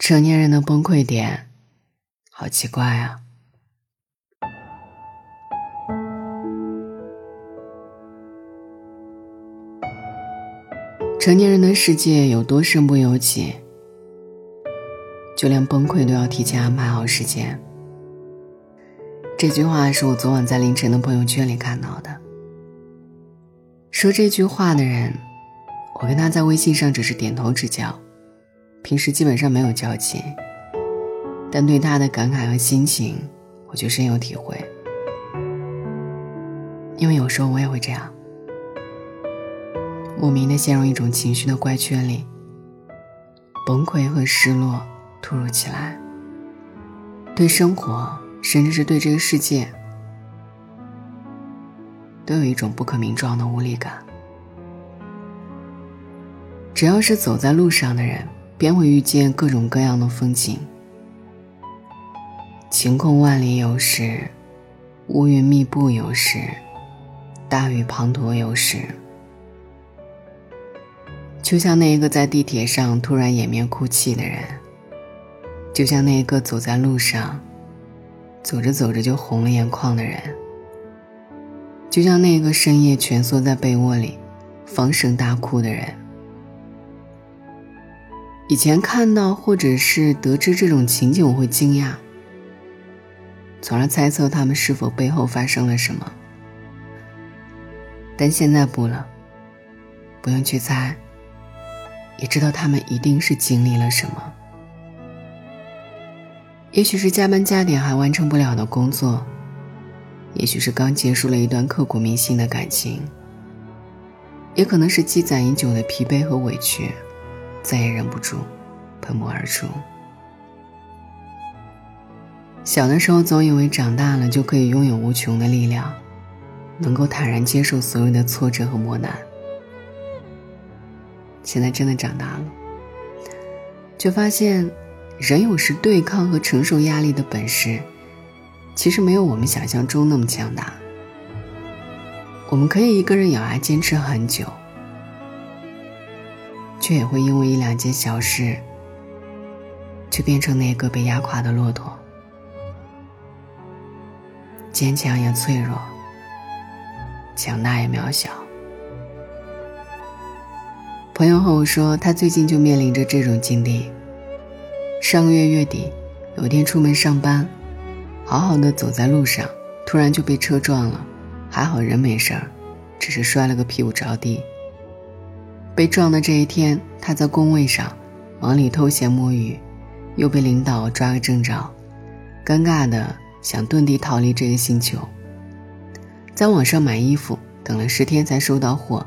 成年人的崩溃点，好奇怪啊！成年人的世界有多身不由己，就连崩溃都要提前安排好时间。这句话是我昨晚在凌晨的朋友圈里看到的。说这句话的人，我跟他在微信上只是点头之交。平时基本上没有交集，但对他的感慨和心情，我就深有体会。因为有时候我也会这样，莫名的陷入一种情绪的怪圈里，崩溃和失落突如其来，对生活，甚至是对这个世界，都有一种不可名状的无力感。只要是走在路上的人。便会遇见各种各样的风景，晴空万里有时，乌云密布有时，大雨滂沱有时。就像那一个在地铁上突然掩面哭泣的人，就像那一个走在路上，走着走着就红了眼眶的人，就像那个深夜蜷缩在被窝里，放声大哭的人。以前看到或者是得知这种情景，我会惊讶，从而猜测他们是否背后发生了什么。但现在不了，不用去猜，也知道他们一定是经历了什么。也许是加班加点还完成不了的工作，也许是刚结束了一段刻骨铭心的感情，也可能是积攒已久的疲惫和委屈。再也忍不住，喷薄而出。小的时候总以为长大了就可以拥有无穷的力量，能够坦然接受所有的挫折和磨难。现在真的长大了，却发现，人有时对抗和承受压力的本事，其实没有我们想象中那么强大。我们可以一个人咬牙坚持很久。却也会因为一两件小事，就变成那个被压垮的骆驼。坚强也脆弱，强大也渺小。朋友和我说，他最近就面临着这种经历。上个月月底，有一天出门上班，好好的走在路上，突然就被车撞了，还好人没事儿，只是摔了个屁股着地。被撞的这一天，他在工位上忙里偷闲摸鱼，又被领导抓个正着，尴尬的想遁地逃离这个星球。在网上买衣服，等了十天才收到货，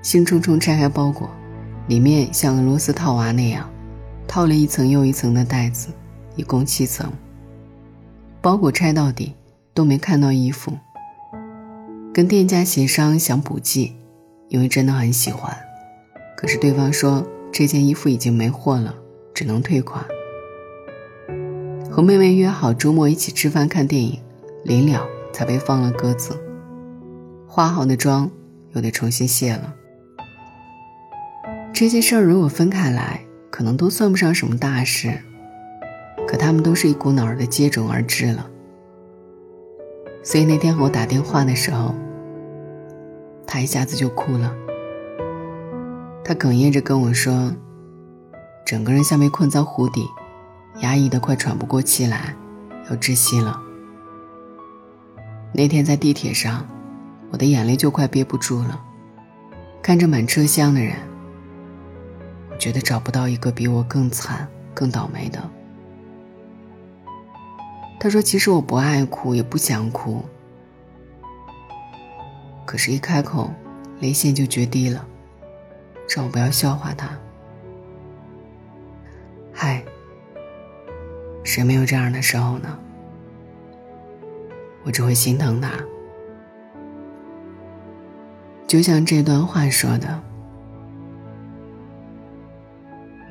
兴冲冲拆开包裹，里面像俄罗斯套娃那样，套了一层又一层的袋子，一共七层。包裹拆到底都没看到衣服，跟店家协商想补寄，因为真的很喜欢。可是对方说这件衣服已经没货了，只能退款。和妹妹约好周末一起吃饭看电影，临了才被放了鸽子。化好的妆又得重新卸了。这些事儿如果分开来，可能都算不上什么大事，可他们都是一股脑儿的接踵而至了。所以那天和我打电话的时候，他一下子就哭了。他哽咽着跟我说：“整个人像被困在湖底，压抑的快喘不过气来，要窒息了。”那天在地铁上，我的眼泪就快憋不住了。看着满车厢的人，我觉得找不到一个比我更惨、更倒霉的。他说：“其实我不爱哭，也不想哭，可是，一开口，泪腺就决堤了。”让我不要笑话他。嗨，谁没有这样的时候呢？我只会心疼他。就像这段话说的：“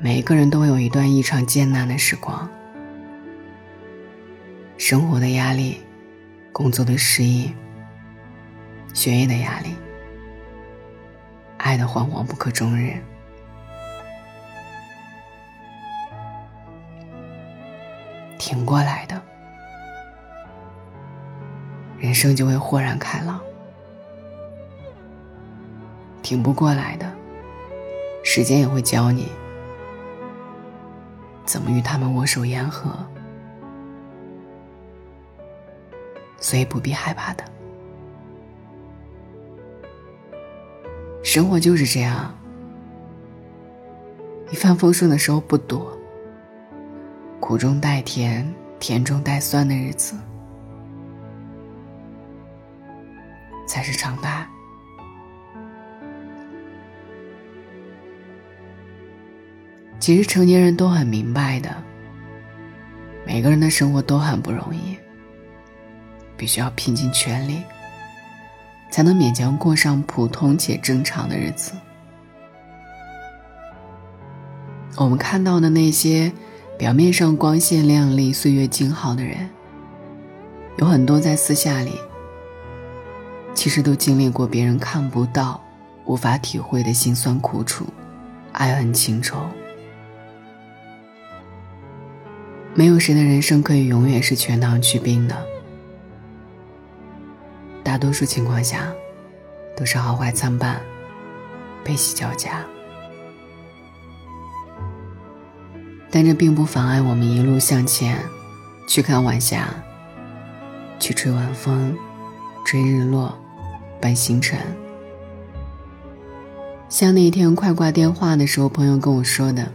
每一个人都有一段异常艰难的时光，生活的压力，工作的失意，学业的压力。”爱的惶惶不可终日。挺过来的，人生就会豁然开朗；挺不过来的，时间也会教你怎么与他们握手言和。所以不必害怕的，生活就是这样，一帆风顺的时候不多。苦中带甜，甜中带酸的日子，才是常态。其实成年人都很明白的，每个人的生活都很不容易，必须要拼尽全力，才能勉强过上普通且正常的日子。我们看到的那些。表面上光鲜亮丽、岁月静好的人，有很多在私下里，其实都经历过别人看不到、无法体会的辛酸苦楚、爱恨情仇。没有谁的人生可以永远是全糖去冰的，大多数情况下，都是好坏参半、悲喜交加。但这并不妨碍我们一路向前，去看晚霞，去吹晚风，追日落，伴星辰。像那天快挂电话的时候，朋友跟我说的：“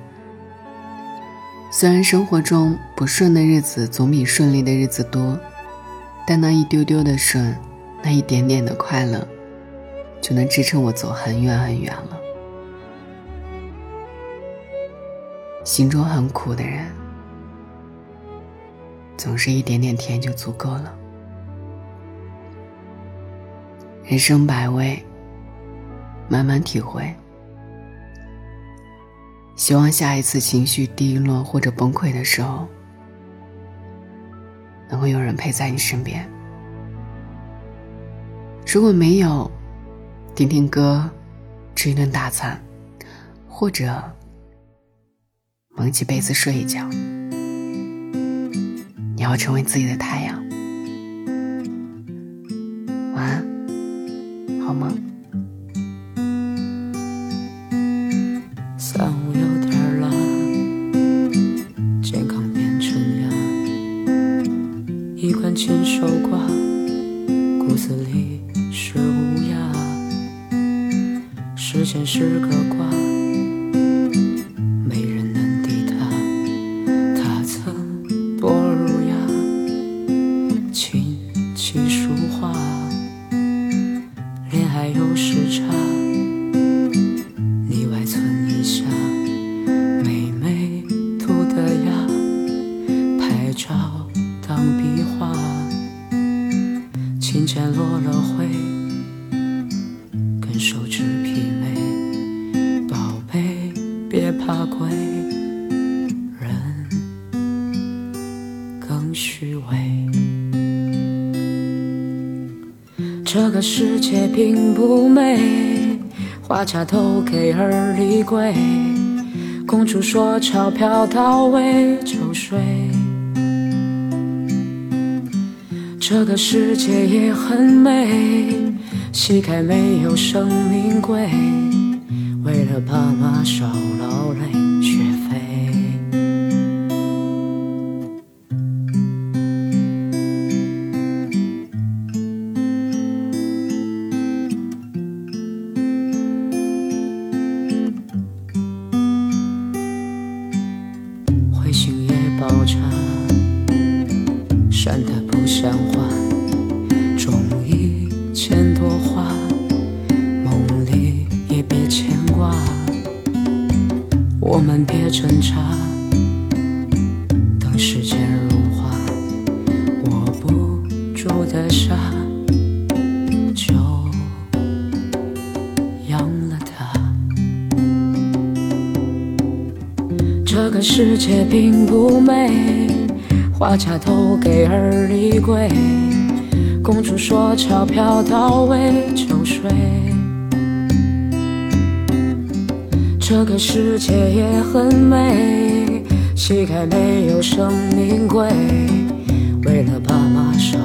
虽然生活中不顺的日子总比顺利的日子多，但那一丢丢的顺，那一点点的快乐，就能支撑我走很远很远了。”心中很苦的人，总是一点点甜就足够了。人生百味，慢慢体会。希望下一次情绪低落或者崩溃的时候，能够有人陪在你身边。如果没有，听听歌，吃一顿大餐，或者。蒙起被子睡一觉，你要成为自己的太阳。晚安，好梦。琴棋书画，恋爱有时差。你外存一下，妹妹涂的牙，拍照当壁画。琴键落了灰，跟手指媲美。宝贝，别怕贵。这个世界并不美，花茶都给二里贵。公主说钞票到位就睡。这个世界也很美，膝盖没有生命贵，为了爸妈少劳累我们别挣扎，等时间融化，握不住的沙，就养了它。这个世界并不美，花卡都给二里贵，公主说钞票到位就睡。这个世界也很美，膝盖没有生命贵，为了爸妈少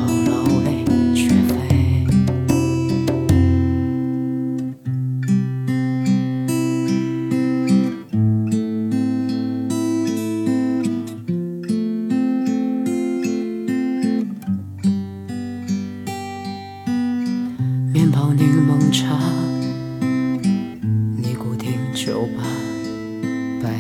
就吧，白